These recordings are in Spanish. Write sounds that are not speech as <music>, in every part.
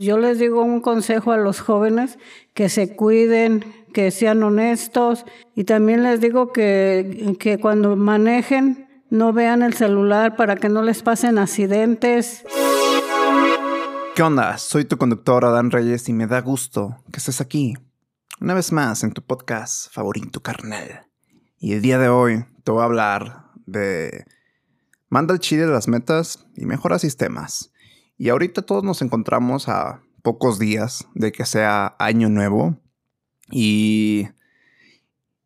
Yo les digo un consejo a los jóvenes que se cuiden, que sean honestos y también les digo que, que cuando manejen no vean el celular para que no les pasen accidentes. ¿Qué onda? Soy tu conductor Adán Reyes y me da gusto que estés aquí, una vez más en tu podcast favorito carnal. Y el día de hoy te voy a hablar de manda el chile las metas y mejora sistemas. Y ahorita todos nos encontramos a pocos días de que sea año nuevo. Y,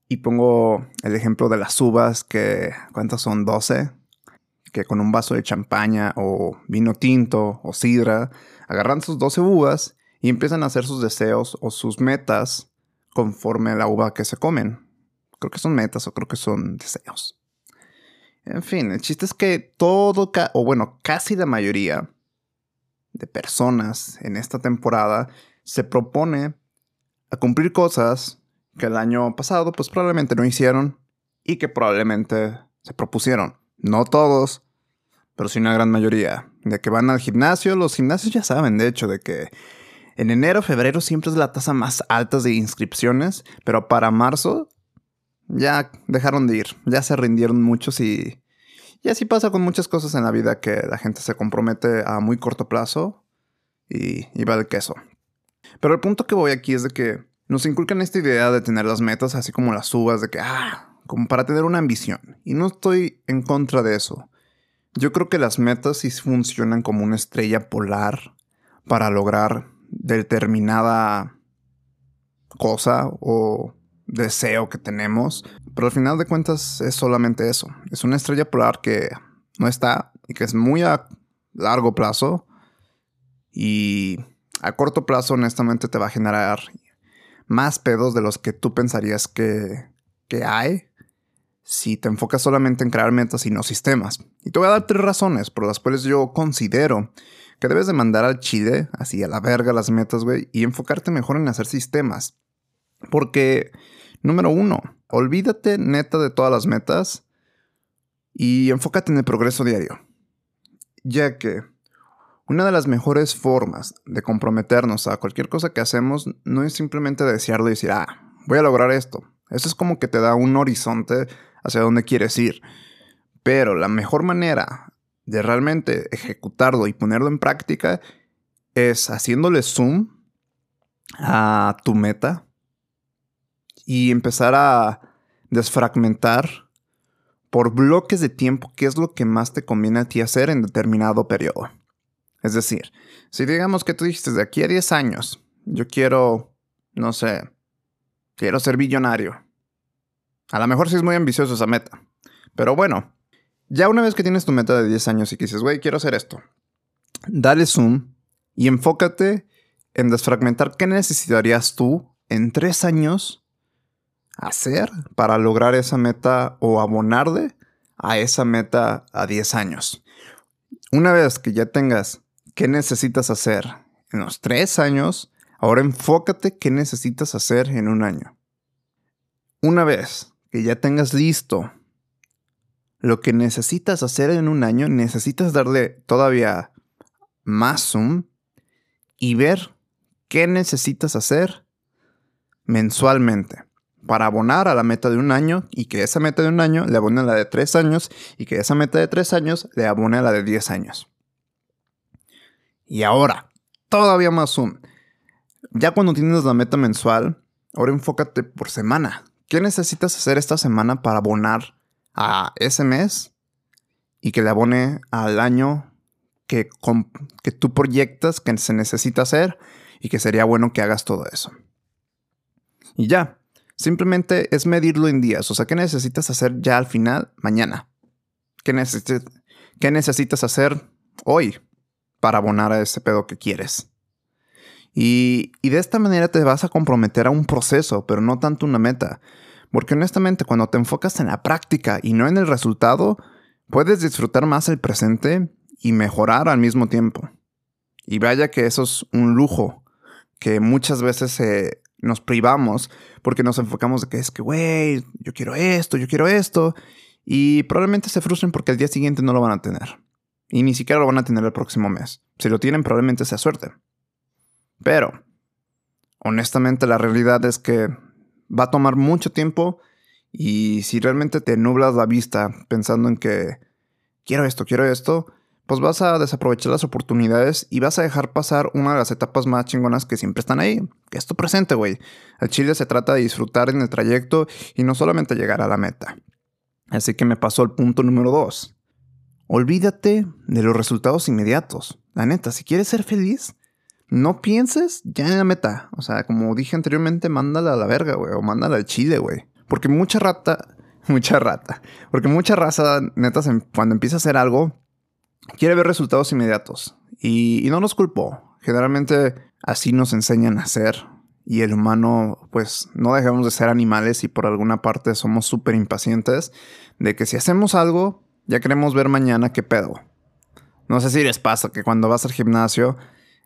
y pongo el ejemplo de las uvas, que ¿cuántas son? 12. Que con un vaso de champaña o vino tinto o sidra, agarran sus 12 uvas y empiezan a hacer sus deseos o sus metas conforme a la uva que se comen. Creo que son metas o creo que son deseos. En fin, el chiste es que todo, o bueno, casi la mayoría de personas en esta temporada se propone a cumplir cosas que el año pasado pues probablemente no hicieron y que probablemente se propusieron. No todos, pero sí una gran mayoría. De que van al gimnasio, los gimnasios ya saben de hecho de que en enero, febrero siempre es la tasa más alta de inscripciones, pero para marzo ya dejaron de ir, ya se rindieron muchos y y así pasa con muchas cosas en la vida que la gente se compromete a muy corto plazo y, va de queso. Pero el punto que voy aquí es de que nos inculcan esta idea de tener las metas así como las uvas, de que, ah, como para tener una ambición. Y no estoy en contra de eso. Yo creo que las metas sí funcionan como una estrella polar para lograr determinada cosa o deseo que tenemos, pero al final de cuentas es solamente eso. Es una estrella polar que no está y que es muy a largo plazo y a corto plazo honestamente te va a generar más pedos de los que tú pensarías que, que hay si te enfocas solamente en crear metas y no sistemas. Y te voy a dar tres razones por las cuales yo considero que debes de mandar al chile, así a la verga las metas, güey, y enfocarte mejor en hacer sistemas. Porque Número uno, olvídate neta de todas las metas y enfócate en el progreso diario. Ya que una de las mejores formas de comprometernos a cualquier cosa que hacemos no es simplemente desearlo y decir, ah, voy a lograr esto. Eso es como que te da un horizonte hacia dónde quieres ir. Pero la mejor manera de realmente ejecutarlo y ponerlo en práctica es haciéndole zoom a tu meta y empezar a desfragmentar por bloques de tiempo qué es lo que más te conviene a ti hacer en determinado periodo. Es decir, si digamos que tú dijiste de aquí a 10 años, yo quiero, no sé, quiero ser billonario. A lo mejor sí es muy ambicioso esa meta. Pero bueno, ya una vez que tienes tu meta de 10 años y que dices, güey, quiero hacer esto, dale zoom y enfócate en desfragmentar qué necesitarías tú en 3 años hacer para lograr esa meta o abonarle a esa meta a 10 años. Una vez que ya tengas qué necesitas hacer en los 3 años, ahora enfócate qué necesitas hacer en un año. Una vez que ya tengas listo lo que necesitas hacer en un año, necesitas darle todavía más zoom y ver qué necesitas hacer mensualmente para abonar a la meta de un año y que esa meta de un año le abone a la de tres años y que esa meta de tres años le abone a la de diez años. Y ahora, todavía más zoom. Ya cuando tienes la meta mensual, ahora enfócate por semana. ¿Qué necesitas hacer esta semana para abonar a ese mes y que le abone al año que, que tú proyectas que se necesita hacer y que sería bueno que hagas todo eso? Y ya, Simplemente es medirlo en días. O sea, ¿qué necesitas hacer ya al final? Mañana. ¿Qué, necesitas hacer hoy para abonar a ese pedo que quieres? Y, y de esta manera te vas a comprometer a un proceso, pero no tanto una meta. Porque honestamente, cuando te enfocas en la práctica y no en el resultado, puedes disfrutar más el presente y mejorar al mismo tiempo. Y vaya que eso es un lujo que muchas veces se, nos privamos porque nos enfocamos de que es que, güey, yo quiero esto, yo quiero esto. Y probablemente se frustren porque el día siguiente no lo van a tener. Y ni siquiera lo van a tener el próximo mes. Si lo tienen, probablemente sea suerte. Pero, honestamente, la realidad es que va a tomar mucho tiempo y si realmente te nublas la vista pensando en que quiero esto, quiero esto, pues vas a desaprovechar las oportunidades y vas a dejar pasar una de las etapas más chingonas que siempre están ahí, que es tu presente, güey. El chile se trata de disfrutar en el trayecto y no solamente llegar a la meta. Así que me pasó el punto número dos. Olvídate de los resultados inmediatos. La neta, si quieres ser feliz, no pienses ya en la meta. O sea, como dije anteriormente, mándala a la verga, güey, o mándala al chile, güey. Porque mucha rata, <laughs> mucha rata, porque mucha raza, neta, cuando empieza a hacer algo, quiere ver resultados inmediatos. Y, no los culpo. Generalmente así nos enseñan a hacer. Y el humano, pues no dejamos de ser animales y por alguna parte somos súper impacientes de que si hacemos algo, ya queremos ver mañana qué pedo. No sé si les pasa que cuando vas al gimnasio,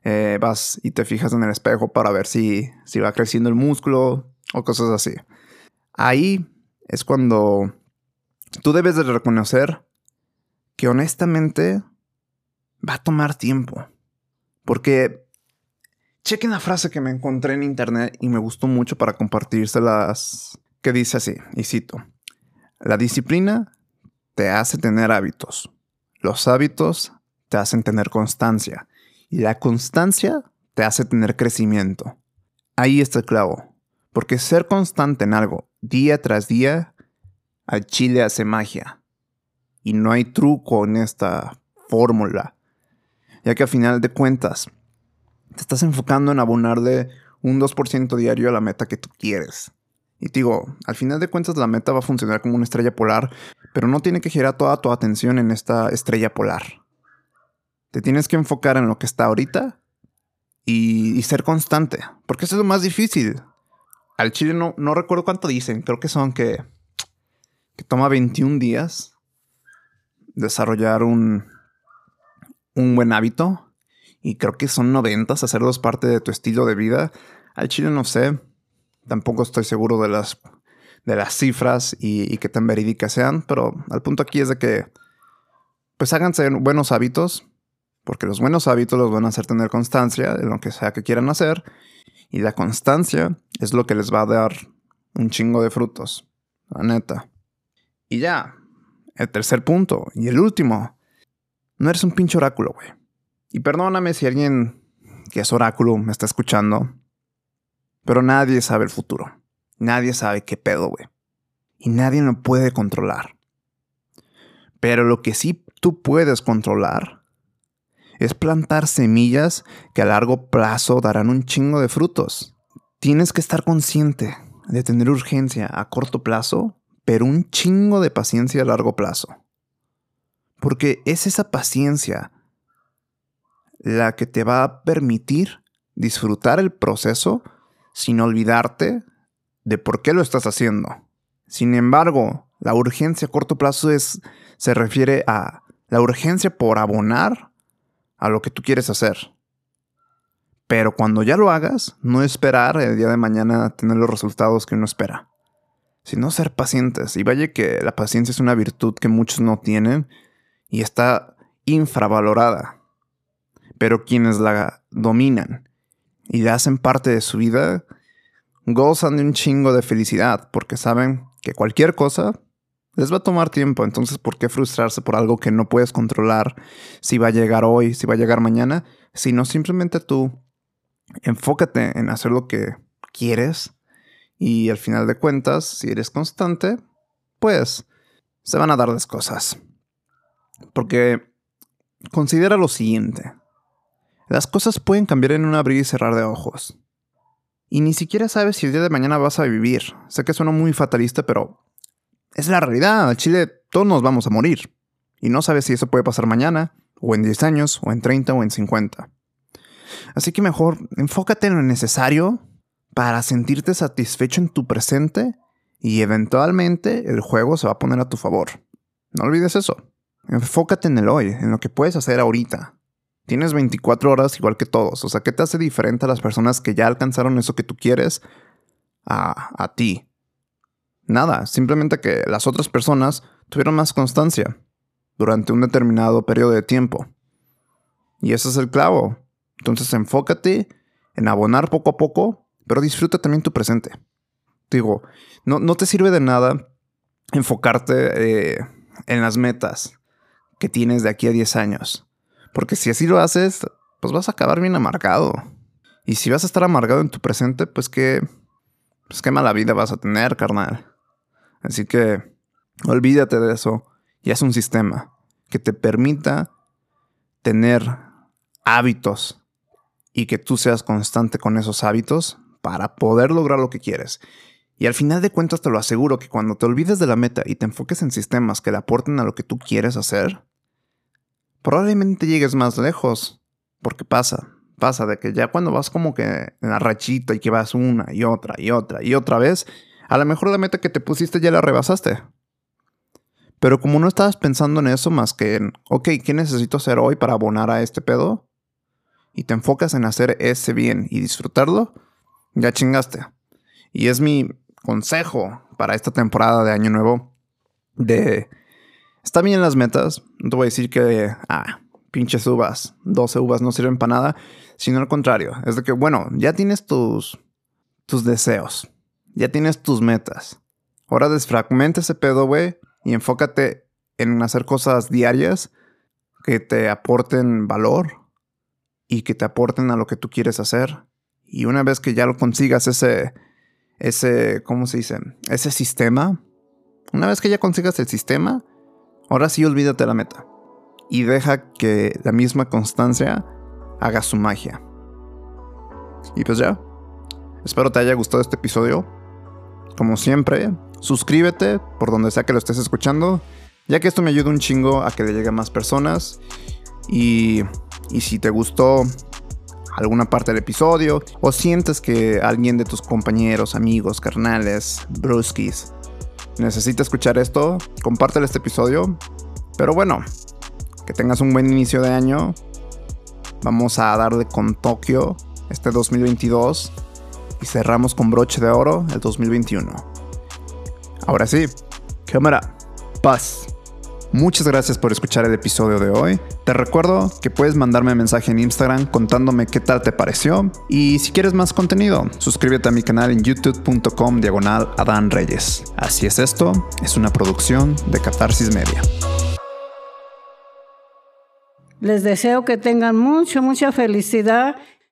eh, vas y te fijas en el espejo para ver si, si va creciendo el músculo o cosas así. Ahí es cuando tú debes de reconocer que honestamente va a tomar tiempo. Porque chequen la frase que me encontré en internet y me gustó mucho para compartírselas, que dice así, y cito, la disciplina te hace tener hábitos, los hábitos te hacen tener constancia y la constancia te hace tener crecimiento. Ahí está el clavo, porque ser constante en algo día tras día, al chile hace magia. Y no hay truco en esta fórmula. Ya que a final de cuentas, te estás enfocando en abonarle un 2% diario a la meta que tú quieres. Y te digo, al final de cuentas la meta va a funcionar como una estrella polar, pero no tiene que girar toda tu atención en esta estrella polar. Te tienes que enfocar en lo que está ahorita y, ser constante, porque eso es lo más difícil. Al chile no, no recuerdo cuánto dicen, creo que son que, que toma 21 días desarrollar un, un buen hábito y creo que son 90 hacerlos parte de tu estilo de vida. Al chile no sé, tampoco estoy seguro de las, de las cifras y, y qué tan verídicas sean, pero al punto aquí es de que pues háganse buenos hábitos, porque los buenos hábitos los van a hacer tener constancia en lo que sea que quieran hacer y la constancia es lo que les va a dar un chingo de frutos, la neta. Y ya, el tercer punto y el último. No eres un pinche oráculo, güey. Y perdóname si alguien que es oráculo me está escuchando. Pero nadie sabe el futuro. Nadie sabe qué pedo, güey. Y nadie lo puede controlar. Pero lo que sí tú puedes controlar es plantar semillas que a largo plazo darán un chingo de frutos. Tienes que estar consciente de tener urgencia a corto plazo pero un chingo de paciencia a largo plazo. Porque es esa paciencia la que te va a permitir disfrutar el proceso sin olvidarte de por qué lo estás haciendo. Sin embargo, la urgencia a corto plazo es, se refiere a la urgencia por abonar a lo que tú quieres hacer. Pero cuando ya lo hagas, no esperar el día de mañana tener los resultados que uno espera sino ser pacientes. Y vaya que la paciencia es una virtud que muchos no tienen y está infravalorada. Pero quienes la dominan y la hacen parte de su vida, gozan de un chingo de felicidad porque saben que cualquier cosa les va a tomar tiempo. Entonces, ¿por qué frustrarse por algo que no puedes controlar si va a llegar hoy, si va a llegar mañana? Sino simplemente tú enfócate en hacer lo que quieres y al final de cuentas, si eres constante, pues se van a dar las cosas. Porque considera lo siguiente. Las cosas pueden cambiar en un abrir y cerrar de ojos. Y ni siquiera sabes si el día de mañana vas a vivir. Sé que suena muy fatalista, pero es la realidad. En Chile todos nos vamos a morir. Y no sabes si eso puede pasar mañana, o en 10 años, o en 30, o en 50. Así que mejor enfócate en lo necesario para sentirte satisfecho en tu presente y eventualmente el juego se va a poner a tu favor. No olvides eso. Enfócate en el hoy, en lo que puedes hacer ahorita. Tienes 24 horas igual que todos, o sea, ¿qué te hace diferente a las personas que ya alcanzaron eso que tú quieres a, a ti? Nada, simplemente que las otras personas tuvieron más constancia durante un determinado periodo de tiempo. Y ese es el clavo. Entonces enfócate en abonar poco a poco, pero disfruta también tu presente. Digo, no, no te sirve de nada enfocarte eh, en las metas que tienes de aquí a 10 años. Porque si así lo haces, pues vas a acabar bien amargado. Y si vas a estar amargado en tu presente, pues qué, pues qué mala vida vas a tener, carnal. Así que olvídate de eso y haz un sistema que te permita tener hábitos y que tú seas constante con esos hábitos para poder lograr lo que quieres. Y al final de cuentas te lo aseguro que cuando te olvides de la meta y te enfoques en sistemas que le aporten a lo que tú quieres hacer, probablemente llegues más lejos. Porque pasa, pasa de que ya cuando vas como que en la rachita y que vas una y otra y otra y otra vez, a lo mejor la meta que te pusiste ya la rebasaste. Pero como no estabas pensando en eso más que en, ok, ¿qué necesito hacer hoy para abonar a este pedo? Y te enfocas en hacer ese bien y disfrutarlo, ya chingaste. Y es mi, consejo para esta temporada de Año Nuevo de... Está bien las metas, no te voy a decir que, ah, pinches uvas, 12 uvas no sirven para nada, sino al contrario, es de que, bueno, ya tienes tus, tus deseos, ya tienes tus metas. Ahora desfragmenta ese pedo, güey, y enfócate en hacer cosas diarias que te aporten valor y que te aporten a lo que tú quieres hacer. Y una vez que ya lo consigas ese, ese, ¿cómo se dice? Ese sistema. Una vez que ya consigas el sistema, ahora sí olvídate la meta. Y deja que la misma constancia haga su magia. Y pues ya. Espero te haya gustado este episodio. Como siempre, suscríbete por donde sea que lo estés escuchando, ya que esto me ayuda un chingo a que le llegue a más personas. Y, y si te gustó alguna parte del episodio o sientes que alguien de tus compañeros, amigos, carnales, bruskis necesita escuchar esto, compártelo este episodio. Pero bueno, que tengas un buen inicio de año. Vamos a darle con Tokio este 2022 y cerramos con broche de oro el 2021. Ahora sí, cámara, paz. Muchas gracias por escuchar el episodio de hoy. Te recuerdo que puedes mandarme mensaje en Instagram contándome qué tal te pareció. Y si quieres más contenido, suscríbete a mi canal en youtube.com diagonal Adán Reyes. Así es esto, es una producción de Catarsis Media. Les deseo que tengan mucho, mucha felicidad